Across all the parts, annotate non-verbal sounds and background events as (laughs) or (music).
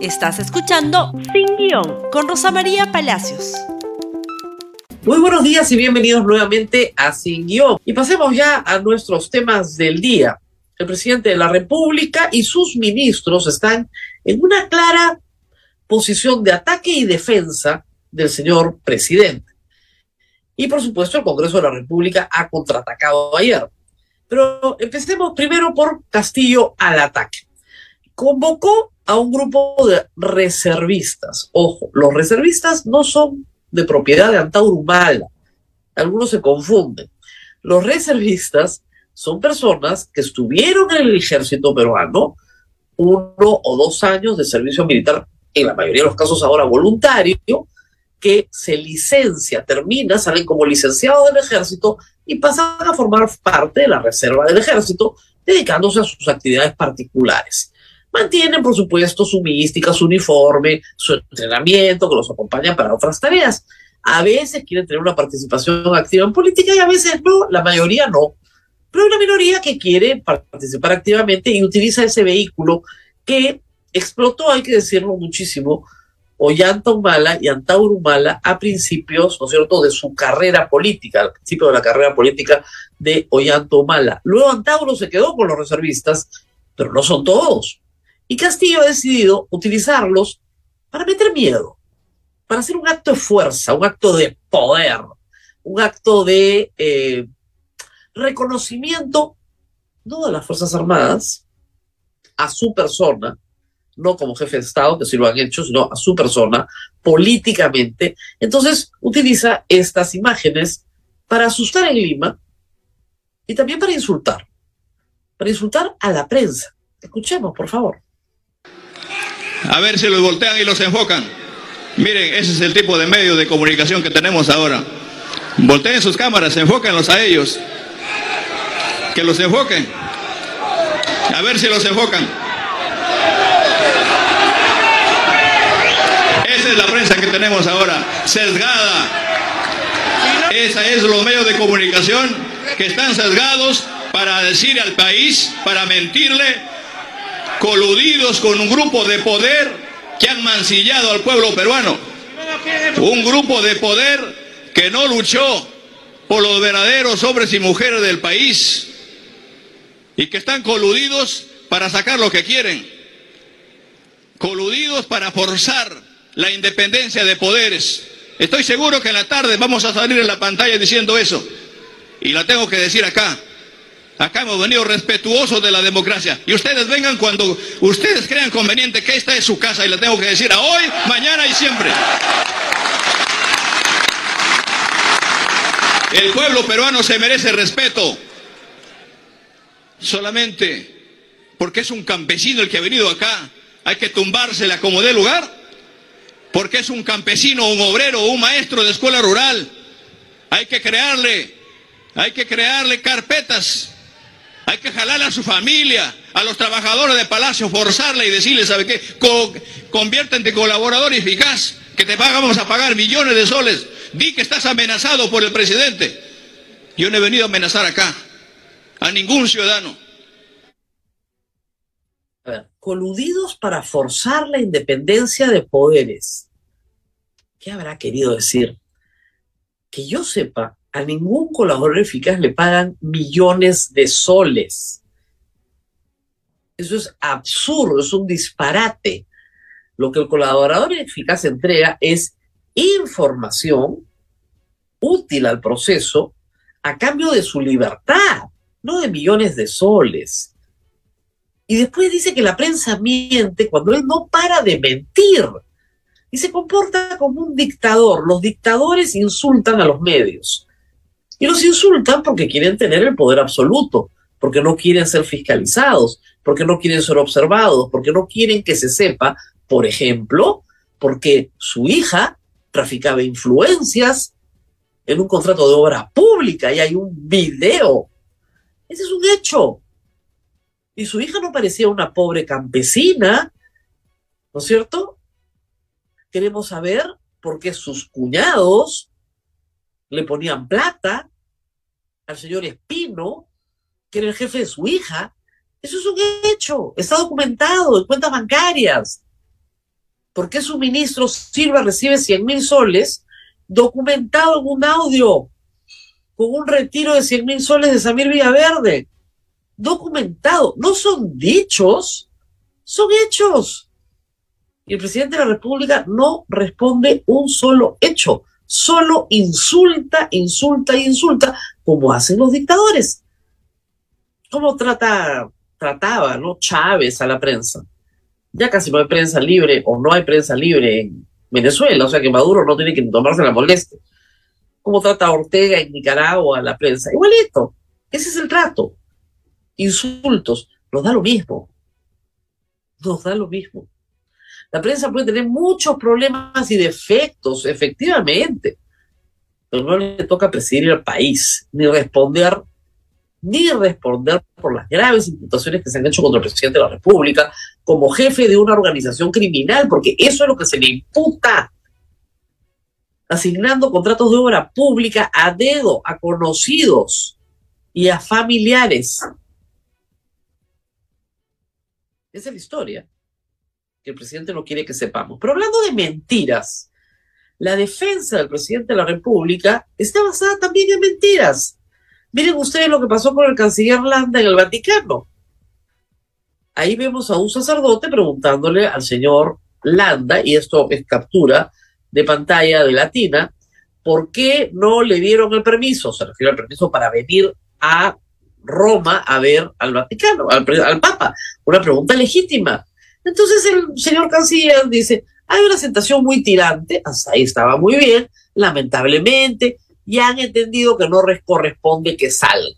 Estás escuchando Sin Guión con Rosa María Palacios. Muy buenos días y bienvenidos nuevamente a Sin Guión. Y pasemos ya a nuestros temas del día. El presidente de la República y sus ministros están en una clara posición de ataque y defensa del señor presidente. Y por supuesto el Congreso de la República ha contraatacado ayer. Pero empecemos primero por Castillo al ataque. Convocó a un grupo de reservistas. Ojo, los reservistas no son de propiedad de Antauro Humala. Algunos se confunden. Los reservistas son personas que estuvieron en el ejército peruano uno o dos años de servicio militar, en la mayoría de los casos ahora voluntario, que se licencia, termina, salen como licenciados del ejército y pasan a formar parte de la reserva del ejército, dedicándose a sus actividades particulares. Mantienen, por supuesto, su mística, su uniforme, su entrenamiento, que los acompaña para otras tareas. A veces quieren tener una participación activa en política y a veces no, la mayoría no. Pero hay una minoría que quiere participar activamente y utiliza ese vehículo que explotó, hay que decirlo muchísimo, Ollanta Humala y Antauro Humala a principios, ¿no es cierto?, de su carrera política, al principio de la carrera política de Ollanta Humala. Luego Antauro se quedó con los reservistas, pero no son todos. Y Castillo ha decidido utilizarlos para meter miedo, para hacer un acto de fuerza, un acto de poder, un acto de eh, reconocimiento, no de las Fuerzas Armadas, a su persona, no como jefe de Estado, que sí lo han hecho, sino a su persona, políticamente. Entonces utiliza estas imágenes para asustar en Lima y también para insultar, para insultar a la prensa. Escuchemos, por favor. A ver si los voltean y los enfocan. Miren, ese es el tipo de medio de comunicación que tenemos ahora. Volteen sus cámaras, enfóquenlos a ellos. Que los enfoquen. A ver si los enfocan. Esa es la prensa que tenemos ahora, sesgada. Esa es los medios de comunicación que están sesgados para decir al país, para mentirle coludidos con un grupo de poder que han mancillado al pueblo peruano. Un grupo de poder que no luchó por los verdaderos hombres y mujeres del país y que están coludidos para sacar lo que quieren. Coludidos para forzar la independencia de poderes. Estoy seguro que en la tarde vamos a salir en la pantalla diciendo eso. Y la tengo que decir acá. Acá hemos venido respetuosos de la democracia. Y ustedes vengan cuando ustedes crean conveniente que esta es su casa y la tengo que decir a hoy, mañana y siempre. El pueblo peruano se merece respeto. Solamente porque es un campesino el que ha venido acá, hay que tumbársela como de lugar. Porque es un campesino, un obrero, un maestro de escuela rural. Hay que crearle, hay que crearle carpetas hay que jalarle a su familia, a los trabajadores de Palacio, forzarle y decirle, ¿sabe qué? Co conviértete en colaborador eficaz, que te vamos a pagar millones de soles. Di que estás amenazado por el presidente. Yo no he venido a amenazar acá a ningún ciudadano. Coludidos para forzar la independencia de poderes. ¿Qué habrá querido decir? Que yo sepa, a ningún colaborador eficaz le pagan millones de soles. Eso es absurdo, es un disparate. Lo que el colaborador eficaz entrega es información útil al proceso a cambio de su libertad, no de millones de soles. Y después dice que la prensa miente cuando él no para de mentir y se comporta como un dictador. Los dictadores insultan a los medios. Y los insultan porque quieren tener el poder absoluto, porque no quieren ser fiscalizados, porque no quieren ser observados, porque no quieren que se sepa, por ejemplo, porque su hija traficaba influencias en un contrato de obra pública y hay un video. Ese es un hecho. Y su hija no parecía una pobre campesina, ¿no es cierto? Queremos saber por qué sus cuñados le ponían plata al señor Espino, que era el jefe de su hija. Eso es un hecho, está documentado en cuentas bancarias. ¿Por qué su ministro Silva recibe 100 mil soles documentado en un audio con un retiro de 100 mil soles de Samir Villaverde? Documentado. No son dichos, son hechos. Y el presidente de la República no responde un solo hecho, solo insulta, insulta y insulta, como hacen los dictadores. ¿Cómo trata, trataba ¿no? Chávez a la prensa? ya casi no hay prensa libre o no hay prensa libre en Venezuela, o sea que Maduro no tiene que tomarse la molestia. ¿Cómo trata Ortega en Nicaragua a la prensa? Igualito, ese es el trato. Insultos, nos da lo mismo. Nos da lo mismo. La prensa puede tener muchos problemas y defectos, efectivamente, pero no le toca presidir el país ni responder ni responder por las graves imputaciones que se han hecho contra el presidente de la República como jefe de una organización criminal, porque eso es lo que se le imputa, asignando contratos de obra pública a dedo, a conocidos y a familiares. Esa es la historia que el presidente no quiere que sepamos. Pero hablando de mentiras, la defensa del presidente de la República está basada también en mentiras. Miren ustedes lo que pasó con el canciller Landa en el Vaticano. Ahí vemos a un sacerdote preguntándole al señor Landa, y esto es captura de pantalla de Latina, ¿por qué no le dieron el permiso? Se refiere al permiso para venir a Roma a ver al Vaticano, al, al Papa. Una pregunta legítima. Entonces el señor canciller dice, hay una sentación muy tirante, hasta ahí estaba muy bien, lamentablemente, y han entendido que no corresponde que salga.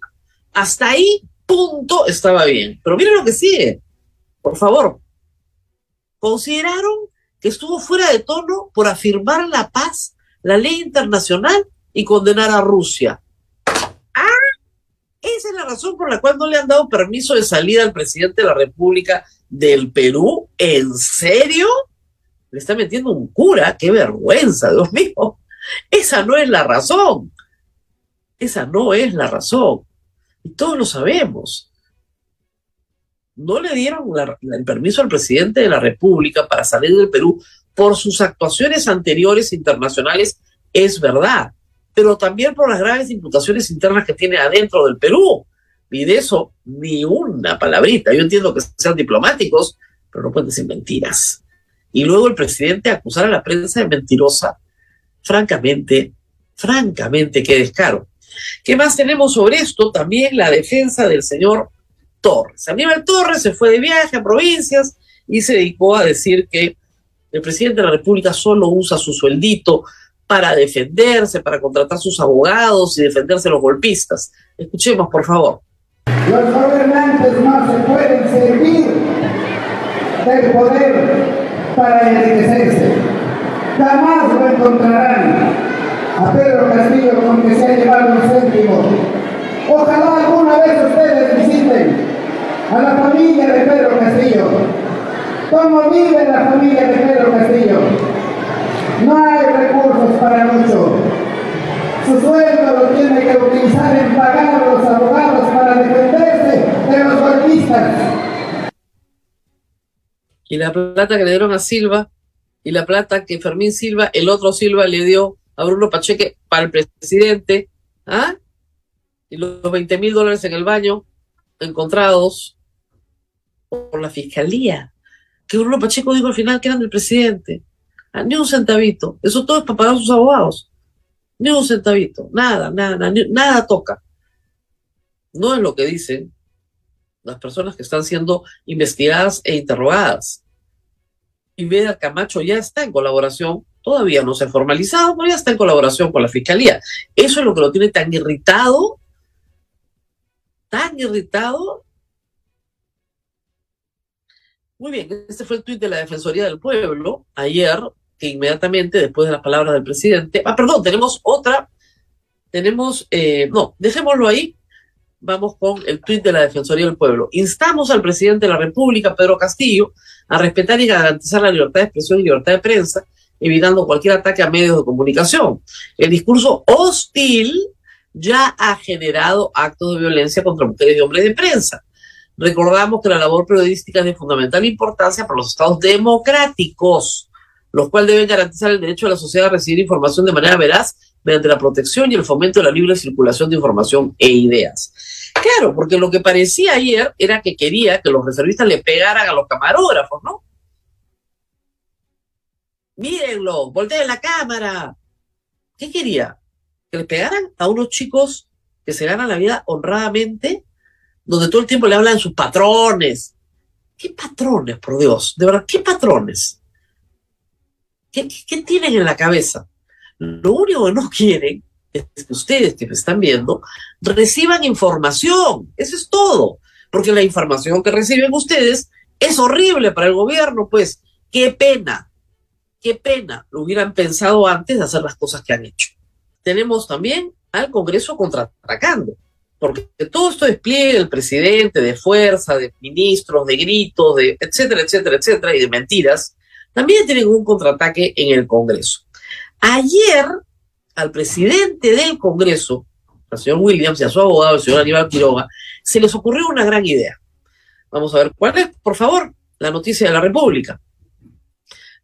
Hasta ahí, punto, estaba bien. Pero miren lo que sigue, por favor. Consideraron que estuvo fuera de tono por afirmar la paz, la ley internacional y condenar a Rusia. Ah, esa es la razón por la cual no le han dado permiso de salida al presidente de la República del Perú. ¿En serio? Le está metiendo un cura, qué vergüenza, Dios (laughs) mío. Esa no es la razón. Esa no es la razón. Y todos lo sabemos. No le dieron el permiso al presidente de la República para salir del Perú por sus actuaciones anteriores internacionales, es verdad, pero también por las graves imputaciones internas que tiene adentro del Perú. Y de eso ni una palabrita. Yo entiendo que sean diplomáticos, pero no pueden decir mentiras. Y luego el presidente acusar a la prensa de mentirosa francamente, francamente, qué descaro. ¿Qué más tenemos sobre esto? También la defensa del señor Torres. Aníbal Torres se fue de viaje a provincias y se dedicó a decir que el presidente de la República solo usa su sueldito para defenderse, para contratar sus abogados y defenderse de los golpistas. Escuchemos, por favor. Los gobernantes no se pueden servir del poder para enriquecerse jamás lo encontrarán a Pedro Castillo con que se ha llevado un céntimo. Ojalá alguna vez ustedes visiten a la familia de Pedro Castillo. ¿Cómo vive la familia de Pedro Castillo? No hay recursos para mucho. Su sueldo lo tiene que utilizar en pagar a los abogados para defenderse de los golpistas. Y la plata que le dieron a Silva y la plata que Fermín Silva, el otro Silva le dio a Bruno Pacheque para el presidente, ¿ah? Y los 20 mil dólares en el baño encontrados por la fiscalía, que Bruno Pacheco dijo al final que eran del presidente. Ah, ni un centavito. Eso todo es para pagar a sus abogados. Ni un centavito. Nada, nada, nada toca. No es lo que dicen las personas que están siendo investigadas e interrogadas y Vera Camacho ya está en colaboración, todavía no se ha formalizado, pero ya está en colaboración con la fiscalía. Eso es lo que lo tiene tan irritado, tan irritado. Muy bien, este fue el tuit de la Defensoría del Pueblo ayer, que inmediatamente después de las palabras del presidente, ah, perdón, tenemos otra, tenemos, eh, no, dejémoslo ahí, vamos con el tuit de la Defensoría del Pueblo. Instamos al presidente de la República, Pedro Castillo, a respetar y garantizar la libertad de expresión y libertad de prensa, evitando cualquier ataque a medios de comunicación. El discurso hostil ya ha generado actos de violencia contra mujeres y hombres de prensa. Recordamos que la labor periodística es de fundamental importancia para los estados democráticos. Los cuales deben garantizar el derecho de la sociedad a recibir información de manera veraz mediante la protección y el fomento de la libre circulación de información e ideas. Claro, porque lo que parecía ayer era que quería que los reservistas le pegaran a los camarógrafos, ¿no? Mírenlo, volteen la cámara. ¿Qué quería? Que le pegaran a unos chicos que se ganan la vida honradamente, donde todo el tiempo le hablan sus patrones. ¿Qué patrones, por Dios? De verdad, ¿qué patrones? ¿Qué, tienen en la cabeza? Lo único que no quieren es que ustedes que me están viendo reciban información. Eso es todo. Porque la información que reciben ustedes es horrible para el gobierno, pues. Qué pena. Qué pena. Lo hubieran pensado antes de hacer las cosas que han hecho. Tenemos también al Congreso contraatacando. Porque todo esto despliegue del presidente, de fuerza, de ministros, de gritos, de etcétera, etcétera, etcétera, y de mentiras, también tienen un contraataque en el Congreso. Ayer, al presidente del Congreso, al señor Williams y a su abogado, el señor Aníbal Quiroga, se les ocurrió una gran idea. Vamos a ver cuál es, por favor, la noticia de la República.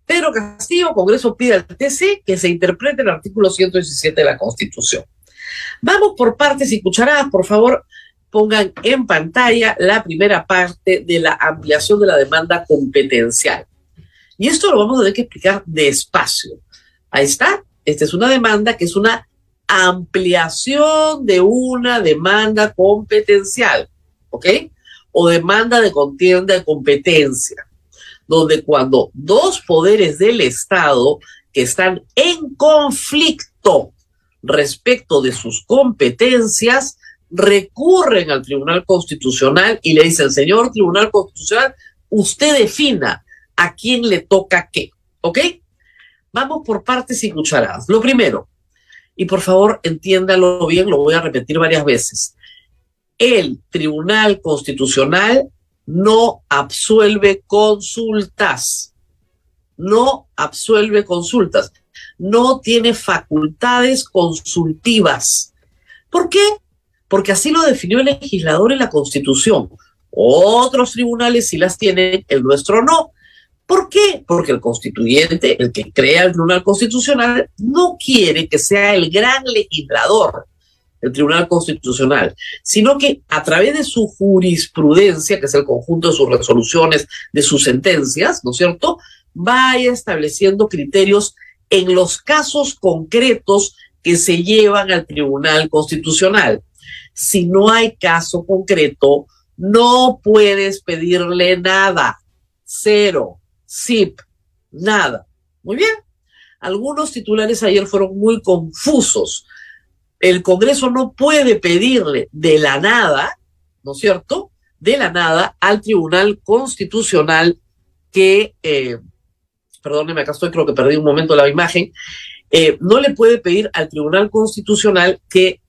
Pedro Castillo, Congreso pide al TC que se interprete el artículo 117 de la Constitución. Vamos por partes y cucharadas, por favor, pongan en pantalla la primera parte de la ampliación de la demanda competencial. Y esto lo vamos a tener que explicar despacio. Ahí está. Esta es una demanda que es una ampliación de una demanda competencial, ¿ok? O demanda de contienda de competencia, donde cuando dos poderes del Estado que están en conflicto respecto de sus competencias recurren al Tribunal Constitucional y le dicen, señor Tribunal Constitucional, usted defina a quién le toca qué, ¿ok? Vamos por partes y cucharadas. Lo primero, y por favor entiéndalo bien, lo voy a repetir varias veces. El Tribunal Constitucional no absuelve consultas. No absuelve consultas. No tiene facultades consultivas. ¿Por qué? Porque así lo definió el legislador en la Constitución. Otros tribunales sí las tienen, el nuestro no. ¿Por qué? Porque el constituyente, el que crea el Tribunal Constitucional, no quiere que sea el gran legislador el Tribunal Constitucional, sino que a través de su jurisprudencia, que es el conjunto de sus resoluciones, de sus sentencias, ¿no es cierto?, vaya estableciendo criterios en los casos concretos que se llevan al Tribunal Constitucional. Si no hay caso concreto, no puedes pedirle nada. Cero. SIP, nada. Muy bien. Algunos titulares ayer fueron muy confusos. El Congreso no puede pedirle de la nada, ¿no es cierto? De la nada al Tribunal Constitucional que, eh, perdóneme, acá estoy, creo que perdí un momento la imagen, eh, no le puede pedir al Tribunal Constitucional que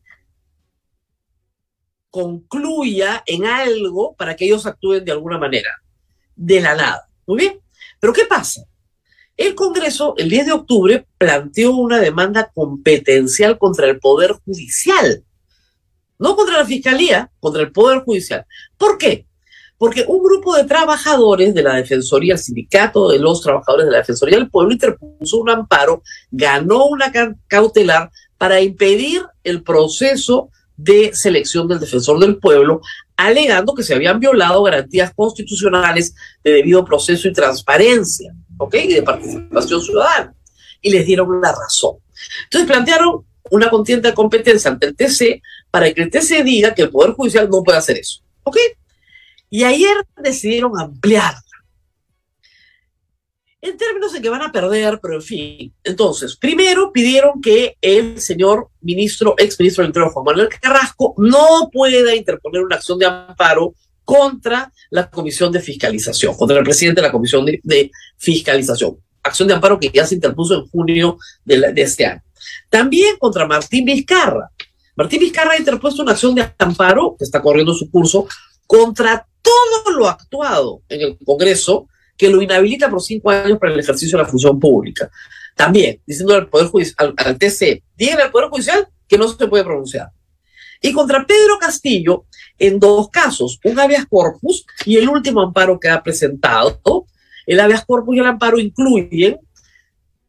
concluya en algo para que ellos actúen de alguna manera, de la nada. Muy bien. Pero ¿qué pasa? El Congreso, el 10 de octubre, planteó una demanda competencial contra el Poder Judicial. No contra la Fiscalía, contra el Poder Judicial. ¿Por qué? Porque un grupo de trabajadores de la Defensoría, el Sindicato de los Trabajadores de la Defensoría del Pueblo, interpuso un amparo, ganó una cautelar para impedir el proceso de selección del defensor del pueblo, alegando que se habían violado garantías constitucionales de debido proceso y transparencia, ¿ok? Y de participación ciudadana. Y les dieron la razón. Entonces plantearon una contienda de competencia ante el TC para que el TC diga que el Poder Judicial no puede hacer eso, ¿ok? Y ayer decidieron ampliar en términos de que van a perder, pero en fin. Entonces, primero pidieron que el señor ministro, ex ministro del Interior, Juan Manuel Carrasco, no pueda interponer una acción de amparo contra la Comisión de Fiscalización, contra el presidente de la Comisión de, Fiscalización. Acción de amparo que ya se interpuso en junio de, de este año. También contra Martín Vizcarra. Martín Vizcarra ha interpuesto una acción de amparo, que está corriendo su curso, contra todo lo actuado en el Congreso que lo inhabilita por cinco años para el ejercicio de la función pública. También, diciendo al Poder Judicial, al, TC, díganle al Poder Judicial que no se puede pronunciar. Y contra Pedro Castillo, en dos casos, un habeas corpus y el último amparo que ha presentado. El habeas corpus y el amparo incluyen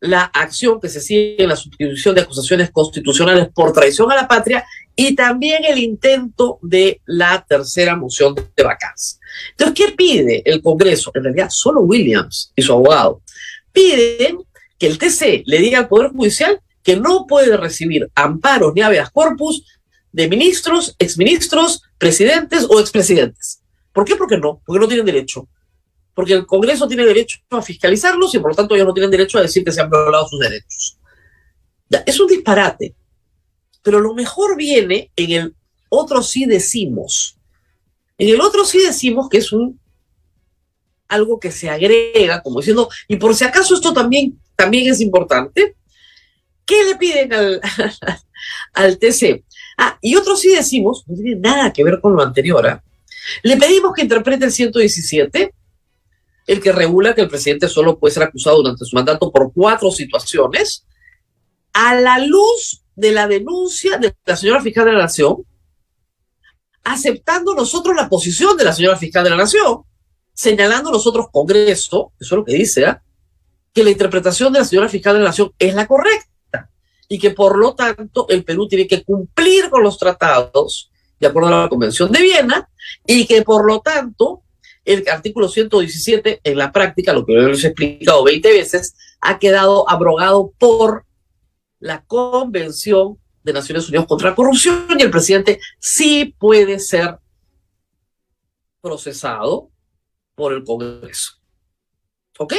la acción que se sigue en la sustitución de acusaciones constitucionales por traición a la patria y también el intento de la tercera moción de vacancia. Entonces, ¿qué pide el Congreso? En realidad, solo Williams y su abogado piden que el TC le diga al Poder Judicial que no puede recibir amparos ni habeas corpus de ministros, exministros, presidentes o expresidentes. ¿Por qué? Porque no, porque no tienen derecho. Porque el Congreso tiene derecho a fiscalizarlos y por lo tanto ellos no tienen derecho a decir que se han violado sus derechos. Es un disparate. Pero lo mejor viene en el otro sí decimos. En el otro sí decimos que es un algo que se agrega, como diciendo, y por si acaso esto también, también es importante, ¿qué le piden al, (laughs) al TC? Ah, y otro sí decimos, no tiene nada que ver con lo anterior, ¿ah? le pedimos que interprete el 117, el que regula que el presidente solo puede ser acusado durante su mandato por cuatro situaciones, a la luz de la denuncia de la señora fiscal de la Nación, aceptando nosotros la posición de la señora fiscal de la Nación, señalando nosotros Congreso, eso es lo que dice, ¿ah? que la interpretación de la señora fiscal de la Nación es la correcta y que por lo tanto el Perú tiene que cumplir con los tratados de acuerdo a la Convención de Viena y que por lo tanto el artículo 117 en la práctica, lo que yo les he explicado 20 veces, ha quedado abrogado por la Convención de Naciones Unidas contra la Corrupción y el presidente sí puede ser procesado por el Congreso. ¿Ok?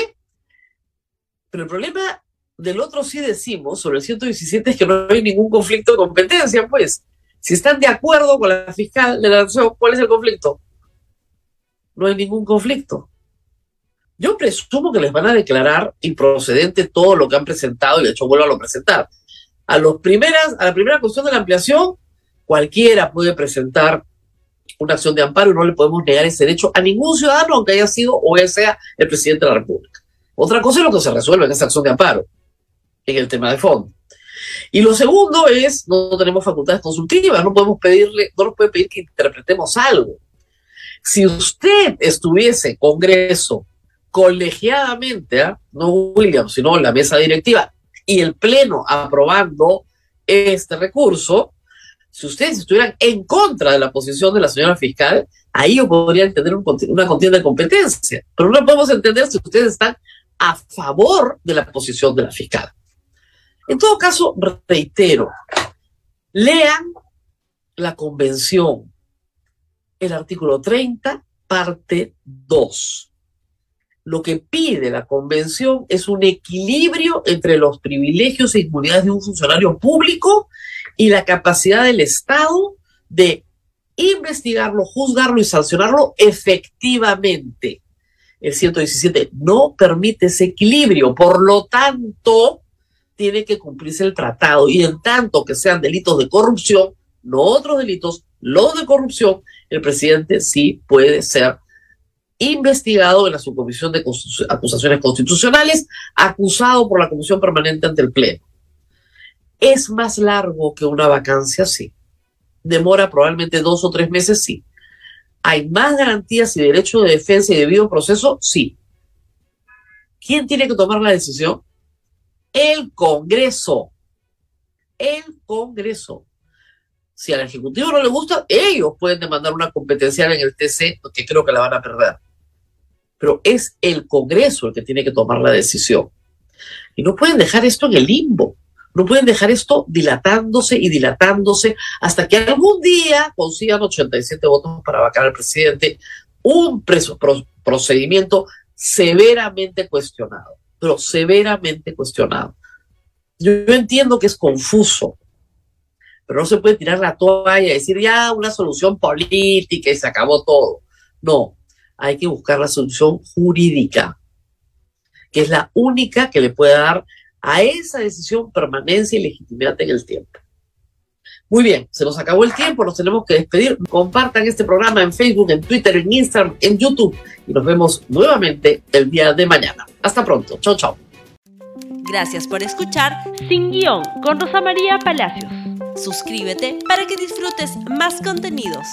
Pero el problema del otro sí decimos sobre el 117 es que no hay ningún conflicto de competencia, pues. Si están de acuerdo con la fiscal de la nación, ¿cuál es el conflicto? No hay ningún conflicto. Yo presumo que les van a declarar improcedente todo lo que han presentado y de hecho vuelvo a presentar. A, primeras, a la primera cuestión de la ampliación, cualquiera puede presentar una acción de amparo y no le podemos negar ese derecho a ningún ciudadano, aunque haya sido o sea el presidente de la República. Otra cosa es lo que se resuelve en esa acción de amparo en el tema de fondo. Y lo segundo es, no tenemos facultades consultivas, no podemos pedirle, no nos puede pedir que interpretemos algo. Si usted estuviese Congreso colegiadamente, ¿ah? no William, sino la mesa directiva, y el Pleno aprobando este recurso, si ustedes estuvieran en contra de la posición de la señora fiscal, ahí yo podría entender una contienda de competencia. Pero no podemos entender si ustedes están a favor de la posición de la fiscal. En todo caso, reitero, lean la convención, el artículo 30, parte 2. Lo que pide la convención es un equilibrio entre los privilegios e inmunidades de un funcionario público y la capacidad del Estado de investigarlo, juzgarlo y sancionarlo efectivamente. El 117 no permite ese equilibrio, por lo tanto, tiene que cumplirse el tratado y en tanto que sean delitos de corrupción, no otros delitos, los de corrupción, el presidente sí puede ser investigado en la subcomisión de acusaciones constitucionales, acusado por la comisión permanente ante el Pleno. ¿Es más largo que una vacancia? Sí. ¿Demora probablemente dos o tres meses? Sí. ¿Hay más garantías y derecho de defensa y debido proceso? Sí. ¿Quién tiene que tomar la decisión? el Congreso. El Congreso. Si al Ejecutivo no le gusta, ellos pueden demandar una competencial en el TC, que creo que la van a perder. Pero es el Congreso el que tiene que tomar la decisión. Y no pueden dejar esto en el limbo. No pueden dejar esto dilatándose y dilatándose hasta que algún día consigan 87 votos para vacar al presidente. Un procedimiento severamente cuestionado pero severamente cuestionado. Yo, entiendo que es confuso, pero no se puede tirar la toalla y decir ya una solución política y se acabó todo. No, hay que buscar la solución jurídica, que es la única que le puede dar a esa decisión permanencia y legitimidad en el tiempo. Muy bien, se nos acabó el tiempo, nos tenemos que despedir. Compartan este programa en Facebook, en Twitter, en Instagram, en YouTube y nos vemos nuevamente el día de mañana. Hasta pronto. Chao, chao. Gracias por escuchar Sin Guión con Rosa María Palacios. Suscríbete para que disfrutes más contenidos.